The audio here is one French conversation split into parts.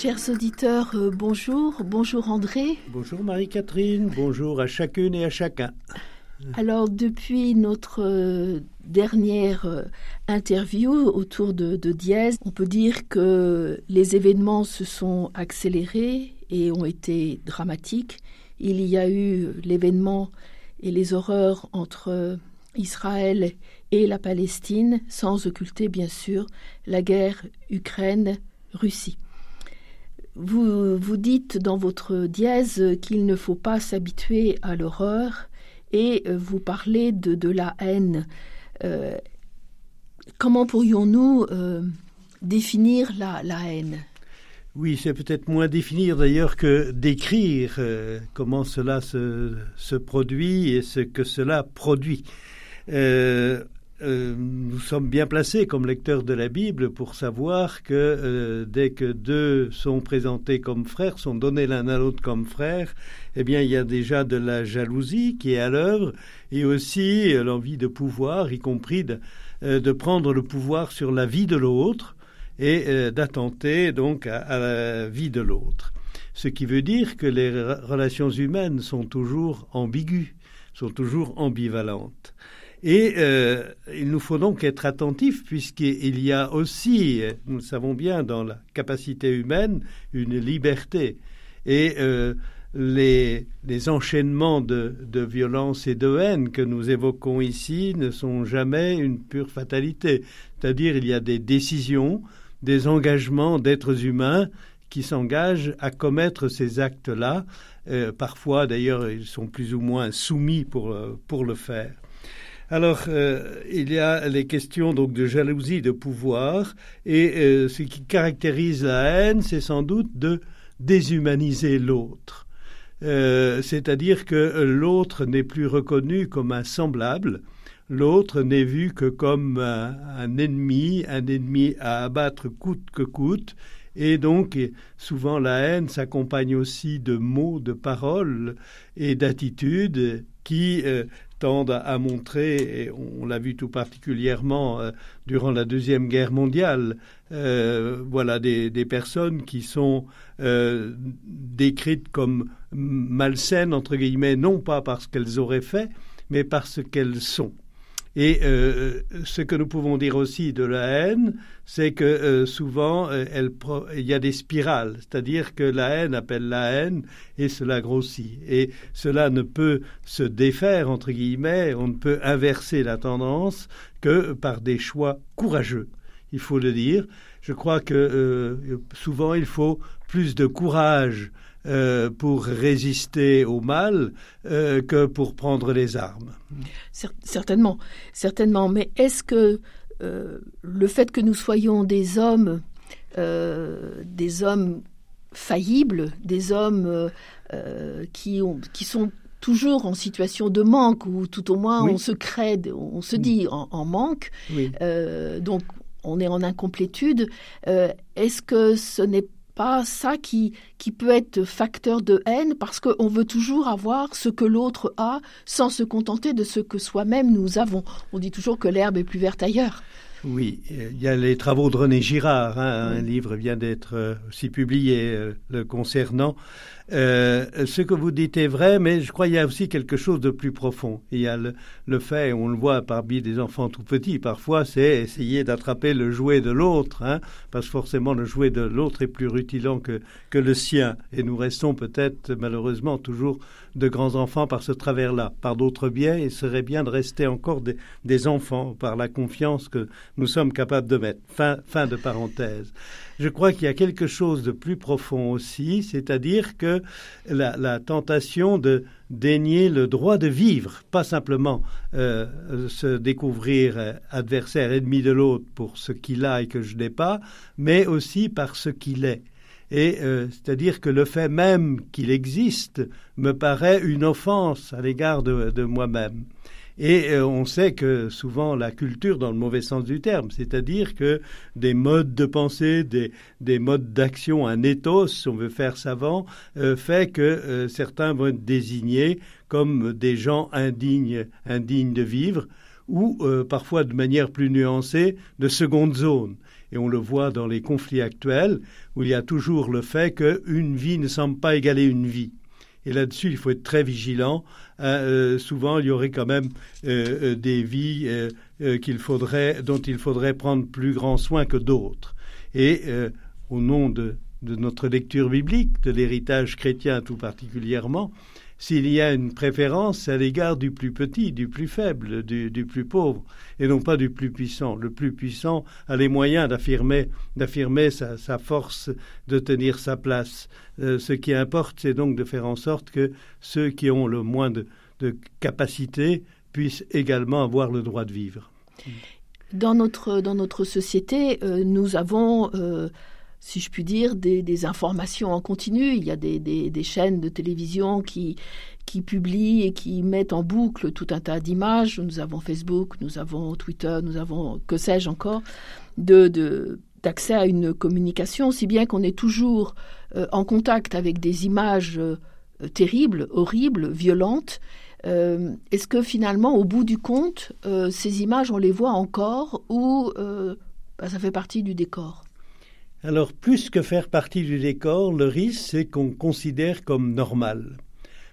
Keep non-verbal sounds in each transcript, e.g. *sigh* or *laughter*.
Chers auditeurs, euh, bonjour. Bonjour André. Bonjour Marie-Catherine, bonjour à chacune et à chacun. Alors, depuis notre euh, dernière euh, interview autour de, de Dièse, on peut dire que les événements se sont accélérés et ont été dramatiques. Il y a eu l'événement et les horreurs entre Israël et la Palestine, sans occulter bien sûr la guerre Ukraine-Russie. Vous, dites dans votre dièse qu'il ne faut pas s'habituer à l'horreur et euh, vous parlez de, la haine. Euh, comment pourrions-nous euh, définir la, haine? Oui, c'est peut-être moins définir d'ailleurs que décrire comment cela se, se, produit et ce que cela produit. Euh, nous sommes bien placés comme lecteurs de la Bible pour savoir que euh, dès que deux sont présentés comme frères, sont donnés l'un à l'autre comme frères, eh bien il y a déjà de la jalousie qui est à l'œuvre et aussi euh, l'envie de pouvoir, y compris de, prendre le pouvoir sur la vie de l'autre et d'attenter donc à, à, la vie de l'autre. Ce qui veut dire que les relations humaines sont toujours ambiguës, sont toujours ambivalentes. Et euh, il nous faut donc être attentifs puisqu'il y a aussi, nous le savons bien, dans la capacité humaine, une liberté. Et euh, les, les, enchaînements de, de, violence et de haine que nous évoquons ici ne sont jamais une pure fatalité. C'est-à-dire il y a des décisions, des engagements d'êtres humains qui s'engagent à commettre ces actes-là. Euh, parfois, d'ailleurs, ils sont plus ou moins soumis pour, pour le faire. Alors, euh, il y a les questions de jalousie, de pouvoir, et euh, ce qui caractérise la haine, c'est sans doute de déshumaniser l'autre. Euh, C'est-à-dire que l'autre n'est plus reconnu comme un semblable, l'autre n'est vu que comme un, ennemi, un ennemi à abattre coûte que coûte, et donc souvent la haine s'accompagne aussi de mots, de paroles et d'attitudes qui euh, tendent à montrer, et on l'a vu tout particulièrement euh, durant la Deuxième Guerre mondiale, euh, voilà des, personnes qui sont décrites comme malsaines, entre guillemets, non pas parce qu'elles auraient fait, mais parce qu'elles sont. Et euh, ce que nous pouvons dire aussi de la haine, c'est que euh, souvent euh, il y a des spirales, c'est-à-dire que la haine appelle la haine et cela grossit. Et cela ne peut se défaire, entre guillemets, on ne peut inverser la tendance que par des choix courageux, il faut le dire. Je crois que euh, souvent il faut plus de courage euh, pour résister au mal euh, que pour prendre les armes. Certainement, certainement. Mais est-ce que euh, le fait que nous soyons des hommes, des hommes faillibles, des hommes qui, ont, qui sont toujours en situation de manque ou tout au moins oui. on se crée, on se dit en, en manque, oui. donc on est en incomplétude. Est-ce que ce n'est pas ça qui, qui peut être facteur de haine parce qu'on veut toujours avoir ce que l'autre a sans se contenter de ce que soi-même nous avons. On dit toujours que l'herbe est plus verte ailleurs. Oui, il y a les travaux de René Girard, hein, un livre vient d'être aussi publié euh, le concernant. Euh, ce que vous dites est vrai, mais je crois qu'il y a aussi quelque chose de plus profond. Il y a le, le fait, on le voit parmi des enfants tout petits, parfois, c'est essayer d'attraper le jouet de l'autre, hein, parce que forcément le jouet de l'autre est plus rutilant que, que le sien. Et nous restons peut-être malheureusement toujours de grands enfants par ce travers-là. Par d'autres biais, il serait bien de rester encore des, des enfants par la confiance que nous sommes capables de mettre. Fin, fin de parenthèse. Je crois qu'il y a quelque chose de plus profond aussi, c'est-à-dire que la, tentation de dénier le droit de vivre, pas simplement euh, se découvrir adversaire ennemi de l'autre pour ce qu'il a et que je n'ai pas, mais aussi par ce qu'il est. Et c'est-à-dire que le fait même qu'il existe me paraît une offense à l'égard de moi-même. Et euh, on sait que souvent la culture, dans le mauvais sens du terme, c'est-à-dire que des modes de pensée, des, des modes d'action, un ethos, si on veut faire savant, euh, fait que euh, certains vont être désignés comme des gens indignes, indignes de vivre, ou parfois de manière plus nuancée, de seconde zone. Et on le voit dans les conflits actuels, où il y a toujours le fait qu'une vie ne semble pas égaler une vie. Et là-dessus, il faut être très vigilant. Hein, euh, souvent, il y aurait quand même euh, euh, des vies dont il faudrait prendre plus grand soin que d'autres. Et au nom de, notre lecture biblique, de l'héritage chrétien tout particulièrement, s'il y a une préférence, à l'égard du plus petit, du plus faible, du, plus pauvre, et non pas du plus puissant. Le plus puissant a les moyens d'affirmer, sa, force, de tenir sa place. Euh, ce qui importe, c'est donc de faire en sorte que ceux qui ont le moins de, capacité puissent également avoir le droit de vivre. Dans notre, dans notre société, euh, nous avons euh, si je puis dire, des, informations en continu. Il y a des, chaînes de télévision qui, qui publient et qui mettent en boucle tout un tas d'images. Nous avons Facebook, nous avons Twitter, nous avons, que sais-je encore, d'accès à une communication, si bien qu'on est toujours euh, en contact avec des images euh, terribles, horribles, violentes. Euh, est-ce que finalement, au bout du compte, ces images, on les voit encore ou bah, ça fait partie du décor? Alors, plus que faire partie du décor, le risque, c'est qu'on considère comme normal.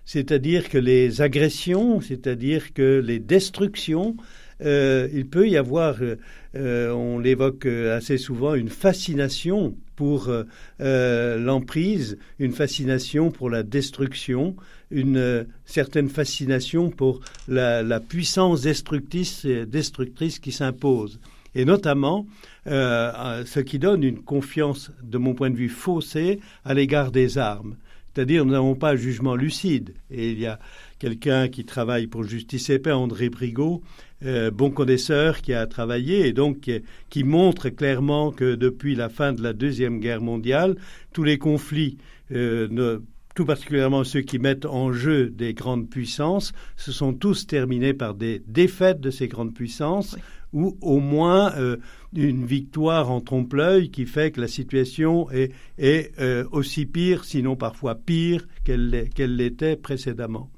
C'est-à-dire que les agressions, c'est-à-dire que les destructions, euh, il peut y avoir, euh, on l'évoque assez souvent, une fascination pour euh, l'emprise, une fascination pour la destruction, une certaine fascination pour la, puissance destructrice qui s'impose et notamment euh, ce qui donne une confiance, de mon point de vue, faussée à l'égard des armes. C'est-à-dire, nous n'avons pas un jugement lucide. Et il y a quelqu'un qui travaille pour Justice et Paix, André Brigaud, euh, bon connaisseur, qui a travaillé et donc qui, montre clairement que depuis la fin de la Deuxième Guerre mondiale, tous les conflits euh, tout particulièrement ceux qui mettent en jeu des grandes puissances, se sont tous terminés par des défaites de ces grandes puissances, ou au moins euh, une victoire en trompe-l'œil qui fait que la situation est, euh, aussi pire, sinon parfois pire qu'elle l'était précédemment.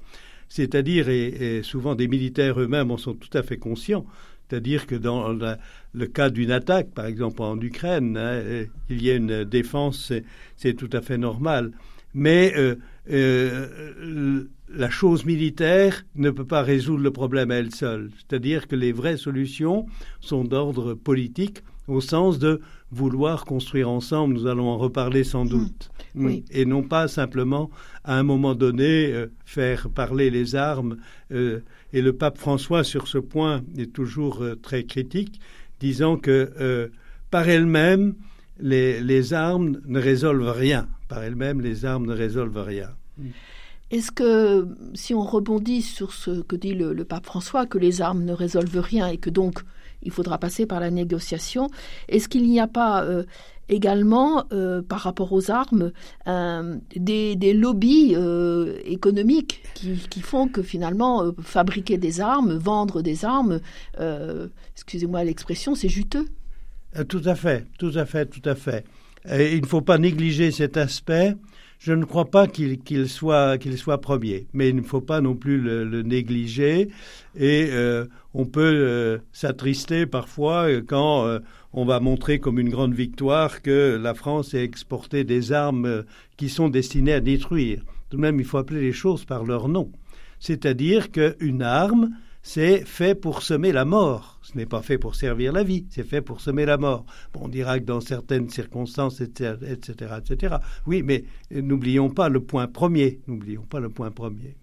C'est-à-dire, et, souvent des militaires eux-mêmes en sont tout à fait conscients, c'est-à-dire que dans le cas d'une attaque, par exemple en Ukraine, hein, il y a une défense, c'est tout à fait normal mais euh, euh, la chose militaire ne peut pas résoudre le problème à elle seule. C'est-à-dire que les vraies solutions sont d'ordre politique, au sens de vouloir construire ensemble, nous allons en reparler sans hmm. doute, hmm. et non pas simplement à un moment donné euh, faire parler les armes. et le pape François, sur ce point, est toujours très critique, disant que par elles-mêmes, les armes ne résolvent rien par elles-mêmes, les armes ne résolvent rien. Est-ce que, si on rebondit sur ce que dit le, pape François, que les armes ne résolvent rien et que donc il faudra passer par la négociation, est-ce qu'il n'y a pas euh, également, euh, par rapport aux armes, des, lobbies euh, économiques qui, font que finalement, fabriquer des armes, vendre des armes, excusez-moi l'expression, c'est juteux? Tout à fait, tout à fait, tout à fait il ne faut pas négliger cet aspect. Je ne crois pas qu'il soit, soit premier, mais il ne faut pas non plus le, négliger. Et euh, on peut euh, s'attrister parfois quand euh, on va montrer comme une grande victoire que la France a exporté des armes qui sont destinées à détruire. Tout de même, il faut appeler les choses par leur nom. C'est-à-dire qu'une arme, c'est fait pour semer la mort. Ce n'est pas fait pour servir la vie, c'est fait pour semer la mort. On dira que dans certaines circonstances, etc., etc., etc. Oui, mais n'oublions pas le point premier. N'oublions pas le point premier.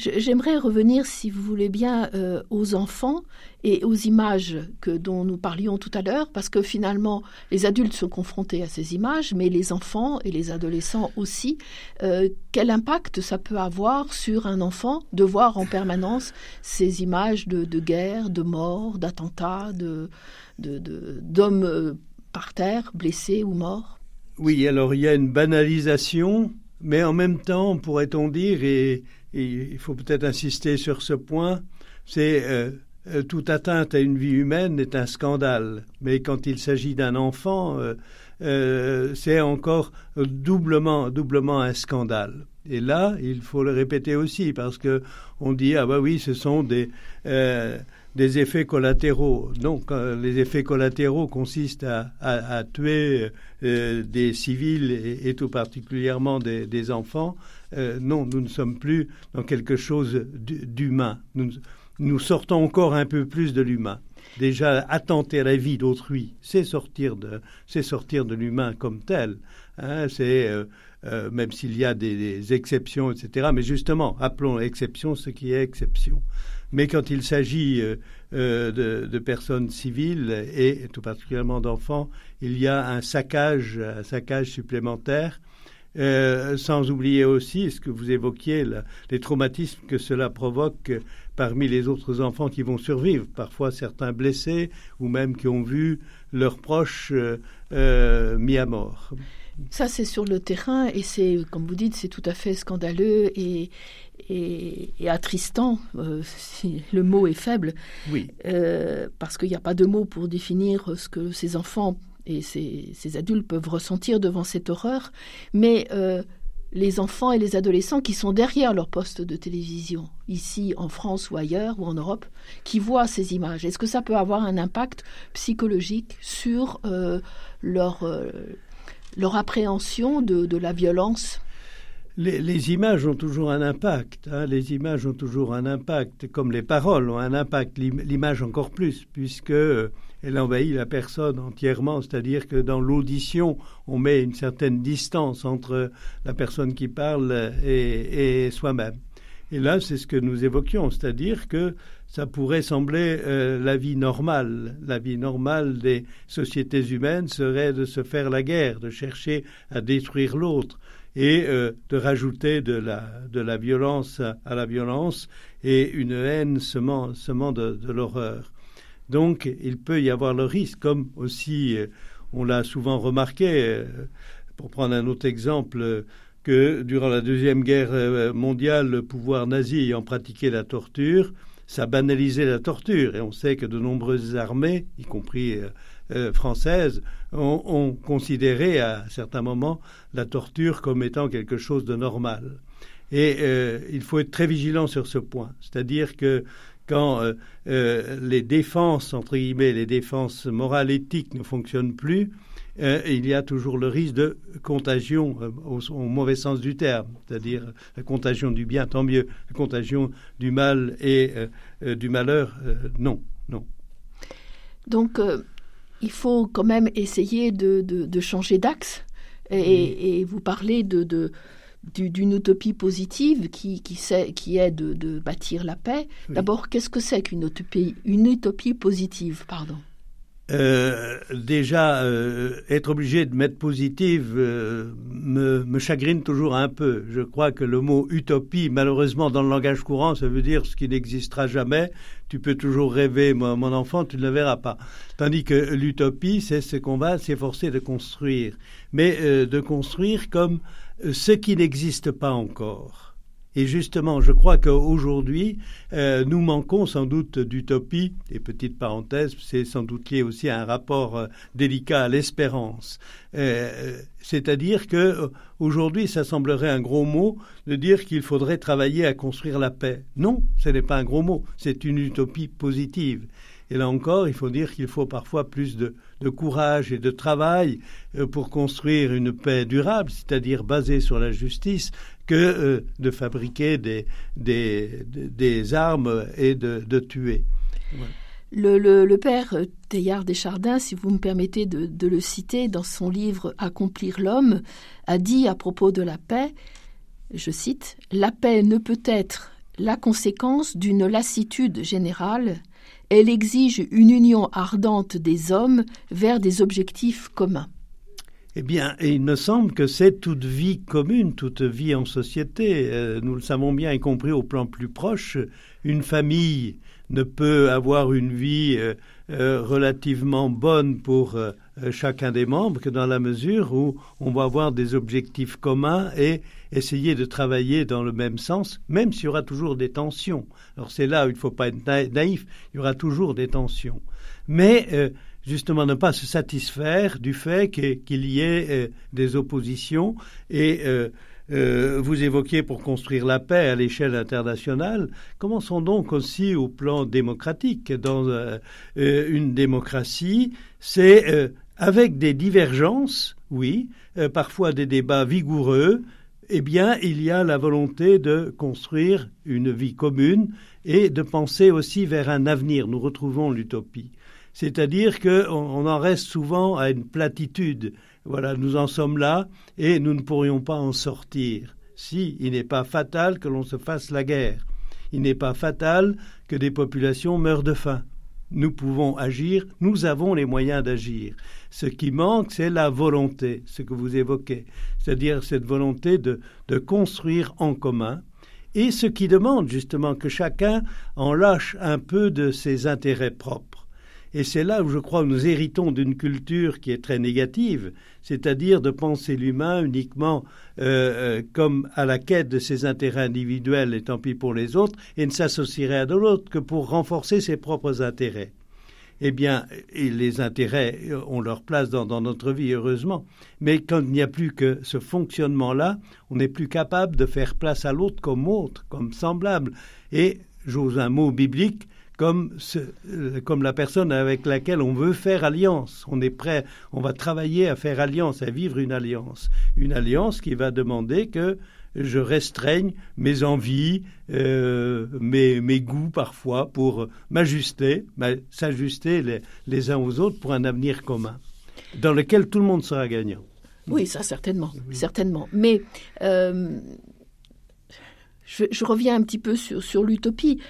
J'aimerais revenir, si vous voulez bien, euh, aux enfants et aux images que, dont nous parlions tout à l'heure, parce que finalement, les adultes sont confrontés à ces images, mais les enfants et les adolescents aussi. Euh, quel impact ça peut avoir sur un enfant de voir en permanence ces images de, guerre, de mort, d'attentats, d'hommes de, de, euh, par terre, blessés ou morts? Oui, alors il y a une banalisation, mais en même temps, pourrait-on dire, et, il faut peut-être insister sur ce point, c'est euh, euh, toute atteinte à une vie humaine est un scandale. Mais quand il s'agit d'un enfant, euh, c'est encore doublement, doublement un scandale. Et là, il faut le répéter aussi parce que on dit ah bah oui, ce sont des des effets collatéraux. Donc, euh, les effets collatéraux consistent à, tuer euh, des civils et, tout particulièrement des, enfants. Euh, non, nous ne sommes plus dans quelque chose d'humain. Nous, sortons encore un peu plus de l'humain. Déjà, attenter à la vie d'autrui, c'est sortir de, c'est sortir de l'humain comme tel. Hein, c'est même s'il y a des, des, exceptions, etc. Mais justement, appelons exception ce qui est exception. Mais quand il s'agit euh, euh, de, personnes civiles et tout particulièrement d'enfants, il y a un saccage, un supplémentaire. Euh, sans oublier aussi ce que vous évoquiez, les traumatismes que cela provoque parmi les autres enfants qui vont survivre, parfois certains blessés ou même qui ont vu leurs proches mis à mort. Ça, c'est sur le terrain et c'est, comme vous dites, c'est tout à fait scandaleux et, et, attristant, euh, si le mot est faible, oui. Euh, parce qu'il n'y a pas de mots pour définir ce que ces enfants et ces, adultes peuvent ressentir devant cette horreur, mais euh, les enfants et les adolescents qui sont derrière leur poste de télévision, ici en France ou ailleurs ou en Europe, qui voient ces images, est-ce que ça peut avoir un impact psychologique sur leur, leur appréhension de la violence les, images ont toujours un impact. Hein. les images ont toujours un impact, comme les paroles ont un impact. L'image encore plus, puisque euh, elle envahit la personne entièrement. C'est-à-dire que dans l'audition, on met une certaine distance entre la personne qui parle et, soi-même. Et là, c'est ce que nous évoquions, c'est-à-dire que ça pourrait sembler euh, la vie normale. La vie normale des sociétés humaines serait de se faire la guerre, de chercher à détruire l'autre et euh, de rajouter de la, violence à, la violence et une haine semant, de, l'horreur. Donc il peut y avoir le risque, comme aussi euh, on l'a souvent remarqué, pour prendre un autre exemple, que durant la Deuxième Guerre mondiale, le pouvoir nazi ayant pratiqué la torture, ça banalisait la torture. Et on sait que de nombreuses armées, y compris euh, françaises ont, considéré à certains moments la torture comme étant quelque chose de normal. Et euh, il faut être très vigilant sur ce point. C'est-à-dire que quand euh, les défenses, entre guillemets, les défenses morales éthiques ne fonctionnent plus, il y a toujours le risque de contagion au, mauvais sens du terme, c'est-à-dire la contagion du bien, tant mieux, la contagion du mal et du malheur, non, non. Donc, il faut quand même essayer de, changer d'axe. Et, vous parlez de, d'une utopie positive qui, qui, est de, bâtir la paix. D'abord, qu'est-ce que c'est qu'une utopie, une utopie positive pardon? Euh, déjà, euh, être obligé de mettre positive euh, me, me, chagrine toujours un peu. Je crois que le mot utopie, malheureusement, dans le langage courant, ça veut dire ce qui n'existera jamais. Tu peux toujours rêver, mon, mon enfant, tu ne le verras pas. Tandis que l'utopie, c'est ce qu'on va s'efforcer de construire. Mais de construire comme ce qui n'existe pas encore. Et justement, je crois qu'aujourd'hui, euh, nous manquons sans doute d'utopie, et petite parenthèse, c'est sans doute lié aussi à un rapport euh, délicat à l'espérance. Euh, c'est-à-dire que aujourd'hui, ça semblerait un gros mot de dire qu'il faudrait travailler à construire la paix. Non, ce n'est pas un gros mot, c'est une utopie positive. Et là encore, il faut dire qu'il faut parfois plus de, courage et de travail pour construire une paix durable, c'est-à-dire basée sur la justice, que euh, de fabriquer des, armes et de, tuer. Le, père Teilhard Deschardins, si vous me permettez de, le citer, dans son livre Accomplir l'homme, a dit à propos de la paix, je cite, La paix ne peut être la conséquence d'une lassitude générale, elle exige une union ardente des hommes vers des objectifs communs. Eh bien, il me semble que c'est toute vie commune, toute vie en société. Euh, nous le savons bien, y compris au plan plus proche. Une famille ne peut avoir une vie euh, euh, relativement bonne pour chacun des membres que dans la mesure où on va avoir des objectifs communs et essayer de travailler dans le même sens, même s'il y aura toujours des tensions. Alors c'est là où il ne faut pas être naïf, il y aura toujours des tensions. Mais justement ne pas se satisfaire du fait qu'il y ait euh, des oppositions et euh, euh, vous évoquiez pour construire la paix à l'échelle internationale. Commençons donc aussi au plan démocratique. Dans une démocratie, c'est avec des divergences, oui, parfois des débats vigoureux, eh bien, il y a la volonté de construire une vie commune et de penser aussi vers un avenir. Nous retrouvons l'utopie. C'est-à-dire qu'on en reste souvent à une platitude. Voilà, nous en sommes là et nous ne pourrions pas en sortir. Si, il n'est pas fatal que l'on se fasse la guerre. Il n'est pas fatal que des populations meurent de faim. Nous pouvons agir, nous avons les moyens d'agir. Ce qui manque, c'est la volonté, ce que vous évoquez, c'est-à-dire cette volonté de, de construire en commun, et ce qui demande justement que chacun en lâche un peu de ses intérêts propres. Et c'est là où je crois que nous héritons d'une culture qui est très négative, c'est-à-dire de penser l'humain uniquement euh, euh, comme à la quête de ses intérêts individuels et tant pis pour les autres, et ne s'associerait à de l'autre que pour renforcer ses propres intérêts. Eh bien, les intérêts ont leur place dans, dans notre vie, heureusement. Mais quand il n'y a plus que ce fonctionnement-là, on n'est plus capable de faire place à l'autre comme autre, comme semblable. Et, j'ose un mot biblique, comme, euh, comme la personne avec laquelle on veut faire alliance. On est prêt, on va travailler à faire alliance, à vivre une alliance. Une alliance qui va demander que je restreigne mes envies, euh, mes, mes, goûts parfois pour m'ajuster, s'ajuster les, les, uns aux autres pour un avenir commun, dans lequel tout le monde sera gagnant. Oui, ça certainement, certainement. Mais euh, je, reviens un petit peu sur, sur l'utopie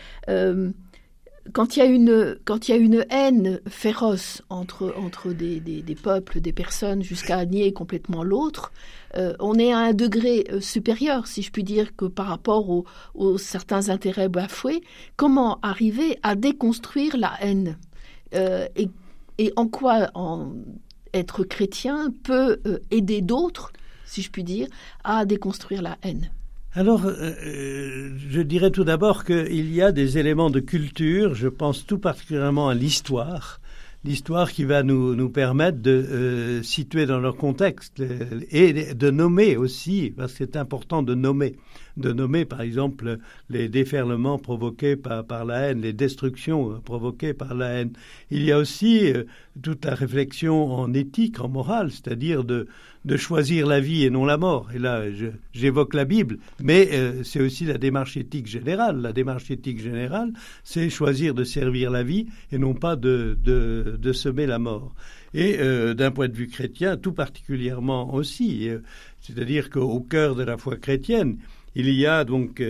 quand il y a une haine féroce entre des, peuples, des personnes, jusqu'à nier complètement l'autre, euh, on est à un degré euh, supérieur, si je puis dire, par rapport aux, certains intérêts bafoués. Comment arriver à déconstruire la haine euh, et, en quoi être chrétien peut aider d'autres, si je puis dire, à déconstruire la haine? Alors, euh, euh, je dirais tout d'abord qu'il y a des éléments de culture, je pense tout particulièrement à l'histoire, l'histoire qui va nous, nous permettre de euh, situer dans leur contexte et de nommer aussi, parce que c'est important de nommer, de nommer par exemple les déferlements provoqués par, par la haine, les destructions provoquées par la haine. Il y a aussi toute la réflexion en éthique, en morale, c'est-à-dire de, de choisir la vie et non la mort. Et là, j'évoque la Bible, mais euh, c'est aussi la démarche éthique générale. La démarche éthique générale, c'est choisir de servir la vie et non pas de, de, de semer la mort. Et euh, d'un point de vue chrétien, tout particulièrement aussi. Euh, c'est-à-dire qu'au cœur de la foi chrétienne, il y a donc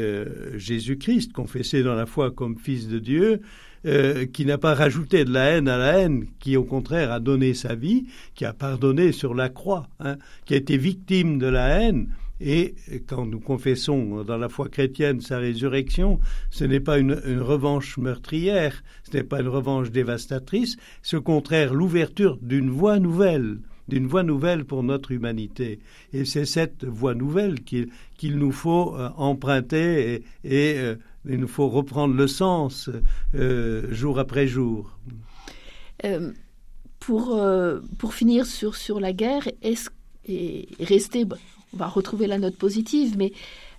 Jésus-Christ, confessé dans la foi comme Fils de Dieu, euh, qui n'a pas rajouté de la haine à la haine, qui au contraire a donné sa vie, qui a pardonné sur la croix, hein, qui a été victime de la haine. Et quand nous confessons dans la foi chrétienne sa résurrection, ce n'est pas une, une revanche meurtrière, ce n'est pas une revanche dévastatrice, c'est au contraire l'ouverture d'une voie nouvelle d'une voie nouvelle pour notre humanité. Et c'est cette voie nouvelle qu'il nous faut euh, emprunter et, euh, il nous faut reprendre le sens euh, jour après jour. pour, pour finir sur, sur la guerre, est-ce, et rester, on va retrouver la note positive, mais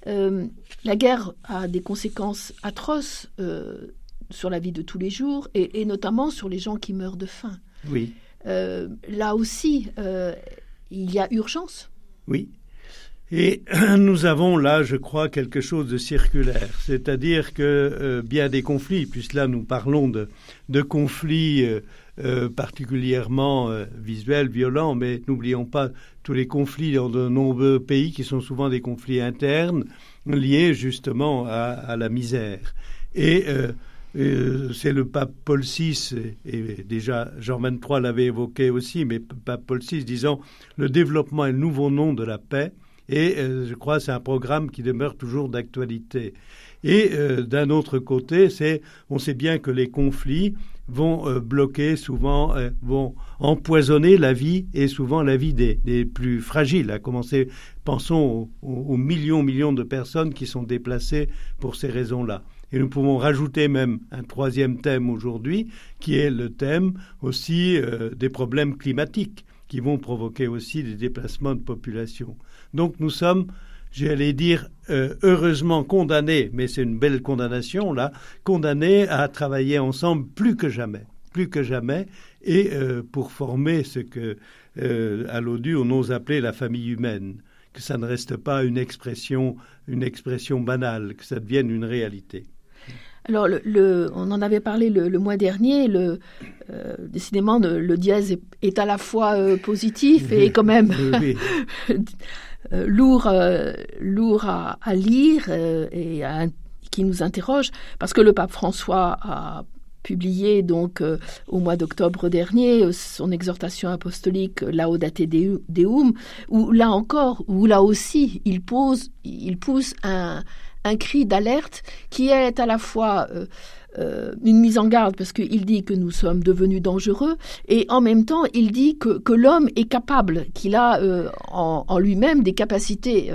la guerre a des conséquences atroces sur la vie de tous les jours et, et, notamment sur les gens qui meurent de faim. Oui. Euh, là aussi, euh, il y a urgence. Oui. Et *clears throat* nous avons là, je crois, quelque chose de circulaire, c'est-à-dire que euh, bien des conflits, puisque là nous parlons de, conflits particulièrement visuels, violents, mais n'oublions pas tous les conflits dans de nombreux pays qui sont souvent des conflits internes liés justement à, à la misère. Et c'est le pape Paul VI, et, déjà Jean XXIII l'avait évoqué aussi, mais pape Paul VI disant le développement est le nouveau nom de la paix, et euh, je crois que c'est un programme qui demeure toujours d'actualité. Et euh, d'un autre côté, c'est on sait bien que les conflits vont bloquer souvent, vont empoisonner la vie et souvent la vie des, plus fragiles. À commencer, pensons aux, aux millions, millions de personnes qui sont déplacées pour ces raisons-là. Et nous pouvons rajouter même un troisième thème aujourd'hui, qui est le thème aussi euh, des problèmes climatiques, qui vont provoquer aussi des déplacements de population. Donc nous sommes, j'allais dire, euh, heureusement condamnés, mais c'est une belle condamnation là, condamnés à travailler ensemble plus que jamais, plus que jamais, et euh, pour former ce que à l'ODU on ose appeler la famille humaine que ça ne reste pas une expression, une expression banale, que ça devienne une réalité. Alors, le, on en avait parlé le, mois dernier. Le, euh, décidément, le, dièse est, à la fois euh, positif et quand même *laughs* euh, lourd, lourd à, lire et qui nous interroge, parce que le pape François a publié donc au mois d'octobre dernier son exhortation apostolique Laudate Deum, où là encore, où là aussi, il pose, il pousse un un cri d'alerte qui est à la fois euh, euh, une mise en garde parce qu'il dit que nous sommes devenus dangereux et en même temps il dit que, l'homme est capable, qu'il a euh, en, lui-même des capacités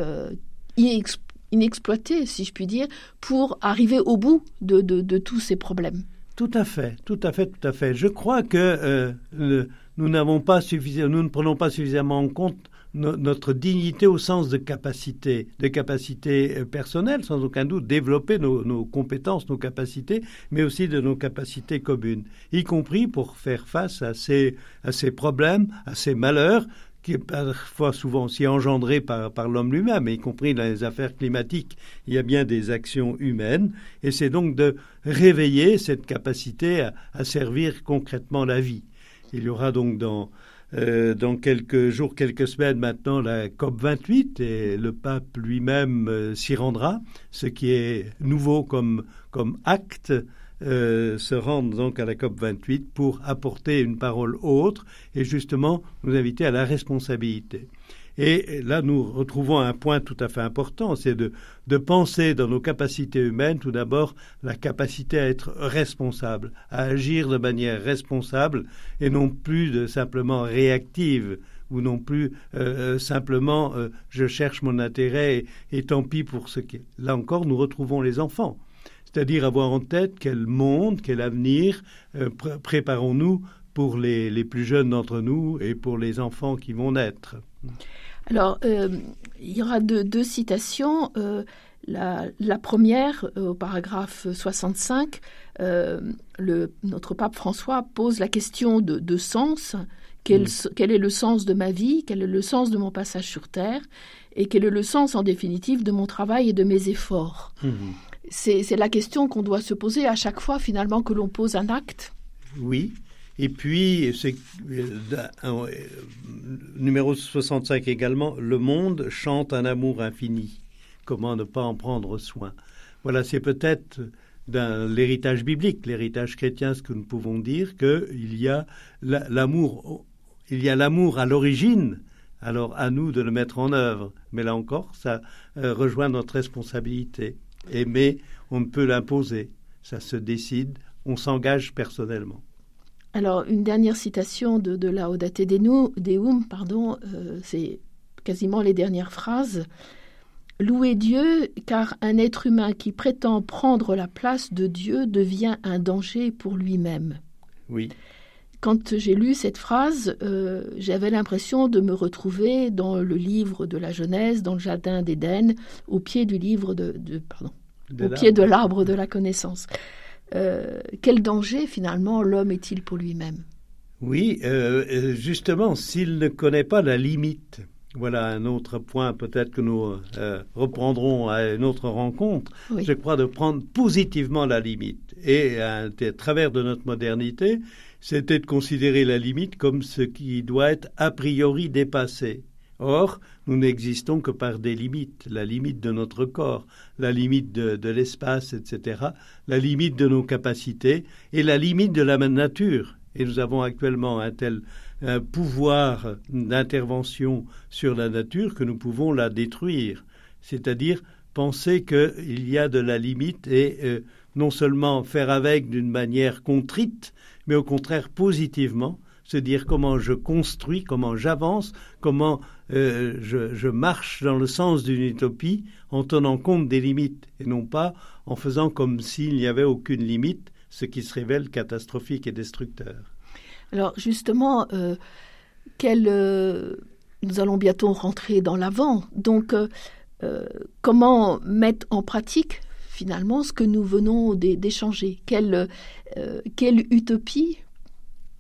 inexploitées, si je puis dire, pour arriver au bout de, tous ces problèmes. Tout à fait, tout à fait, tout à fait. Je crois que nous n'avons pas suffisamment, nous ne prenons pas suffisamment en compte notre dignité au sens de capacité, de capacité euh, personnelle, sans aucun doute, développer nos, compétences, nos capacités, mais aussi de nos capacités communes, y compris pour faire face à ces, à ces problèmes, à ces malheurs qui est parfois souvent aussi engendrés par, par l'homme lui-même, y compris dans les affaires climatiques. Il y a bien des actions humaines, et c'est donc de réveiller cette capacité à servir concrètement la vie. Il y aura donc dans euh, dans quelques jours, quelques semaines maintenant, la COP 28 et le pape lui-même euh, s'y rendra, ce qui est nouveau comme, acte. Euh, se rendre donc à la COP 28 pour apporter une parole autre et justement nous inviter à la responsabilité. Et là, nous retrouvons un point tout à fait important, c'est de, penser dans nos capacités humaines, tout d'abord, la capacité à être responsable, à agir de manière responsable et non plus de simplement réactive ou non plus euh, euh, simplement euh, je cherche mon intérêt et, tant pis pour ce qui est. Là encore, nous retrouvons les enfants. C'est-à-dire avoir en tête quel monde, quel avenir préparons-nous pour les plus jeunes d'entre nous et pour les enfants qui vont naître. Alors, euh, il y aura deux, citations. Euh, la, première, euh, au paragraphe 65, le, notre pape François pose la question de, sens. Quel, mm. quel, est le sens de ma vie? Quel est le sens de mon passage sur Terre? Et quel est le sens, en définitive, de mon travail et de mes efforts? Mm-hmm. C'est la question qu'on doit se poser à chaque fois, finalement, que l'on pose un acte. Oui, et puis, c'est euh, euh, numéro 65 également, le monde chante un amour infini. Comment ne pas en prendre soin? Voilà, c'est peut-être dans l'héritage biblique, l'héritage chrétien, ce que nous pouvons dire qu'il y a l'amour, il y a l'amour à l'origine. Alors à nous de le mettre en œuvre. Mais là encore, ça euh, rejoint notre responsabilité. Aimer, on ne peut l'imposer. Ça se décide, on s'engage personnellement. Alors, une dernière citation de, de Laudate Deum, pardon, euh, c'est quasiment les dernières phrases. Louez Dieu, car un être humain qui prétend prendre la place de Dieu devient un danger pour lui-même. Oui. Quand j'ai lu cette phrase, euh, j'avais l'impression de me retrouver dans le livre de la Genèse, dans le jardin d'Éden, au pied du livre de, pardon, au pied de l'arbre de la connaissance. Euh, quel danger finalement l'homme est-il pour lui-même? Oui, euh, euh, justement, s'il ne connaît pas la limite, voilà un autre point peut-être que nous reprendrons à une autre rencontre, je crois de prendre positivement la limite. Et à, travers de notre modernité, c'était de considérer la limite comme ce qui doit être a priori dépassé. Or, nous n'existons que par des limites, la limite de notre corps, la limite de, l'espace, etc., la limite de nos capacités et la limite de la nature. Et nous avons actuellement un tel pouvoir d'intervention sur la nature que nous pouvons la détruire. C'est-à-dire penser qu'il y a de la limite et euh, non seulement faire avec d'une manière contrite, mais au contraire positivement, se dire comment je construis, comment j'avance, comment euh, je, marche dans le sens d'une utopie en tenant compte des limites et non pas en faisant comme s'il n'y avait aucune limite, ce qui se révèle catastrophique et destructeur. Alors justement, euh, euh nous allons bientôt rentrer dans l'avant, donc comment mettre en pratique finalement ce que nous venons d'échanger? Quelle, quelle utopie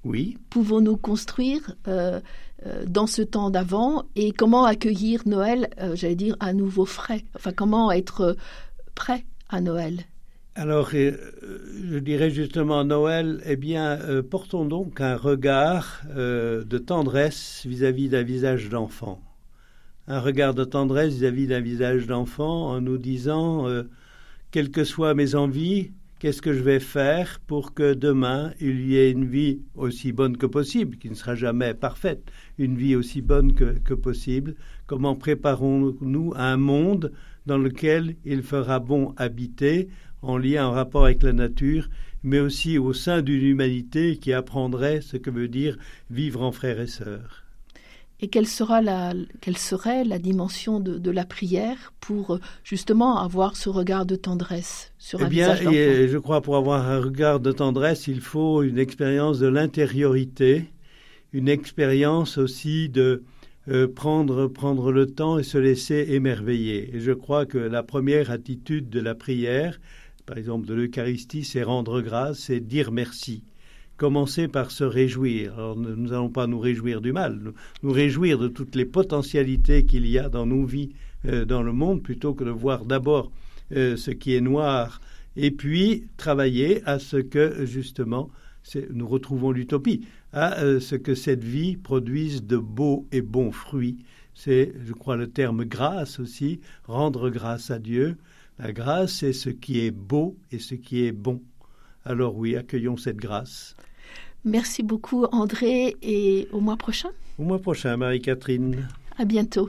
oui. pouvons-nous construire dans ce temps d'avant et comment accueillir Noël, euh, j'allais dire, à nouveau frais Enfin, comment être prêt à Noël? Alors, je dirais justement Noël, eh bien, portons donc un regard de tendresse vis-à-vis d'un visage d'enfant. Un regard de tendresse vis-à-vis d'un visage d'enfant en nous disant, quelles que soient mes envies, qu'est-ce que je vais faire pour que demain il y ait une vie aussi bonne que possible, qui ne sera jamais parfaite, une vie aussi bonne que, possible? Comment préparons-nous un monde dans lequel il fera bon habiter, en lien, en rapport avec la nature, mais aussi au sein d'une humanité qui apprendrait ce que veut dire vivre en frères et sœurs? Et quelle, sera la, quelle serait la dimension de, la prière pour euh, justement avoir ce regard de tendresse sur eh un bien, visage et Je crois pour avoir un regard de tendresse, il faut une expérience de l'intériorité, une expérience aussi de euh, prendre, prendre le temps et se laisser émerveiller. Et je crois que la première attitude de la prière, par exemple de l'Eucharistie, c'est rendre grâce, c'est dire merci commencer par se réjouir. Alors, nous n'allons pas nous réjouir du mal, nous, réjouir de toutes les potentialités qu'il y a dans nos vies, euh, dans le monde, plutôt que de voir d'abord euh, ce qui est noir, et puis travailler à ce que, justement, nous retrouvons l'utopie, à euh, ce que cette vie produise de beaux et bons fruits. C'est, je crois, le terme grâce aussi, rendre grâce à Dieu. La grâce, c'est ce qui est beau et ce qui est bon. Alors oui, accueillons cette grâce. Merci beaucoup André et au mois prochain. Au mois prochain, Marie-Catherine. À bientôt.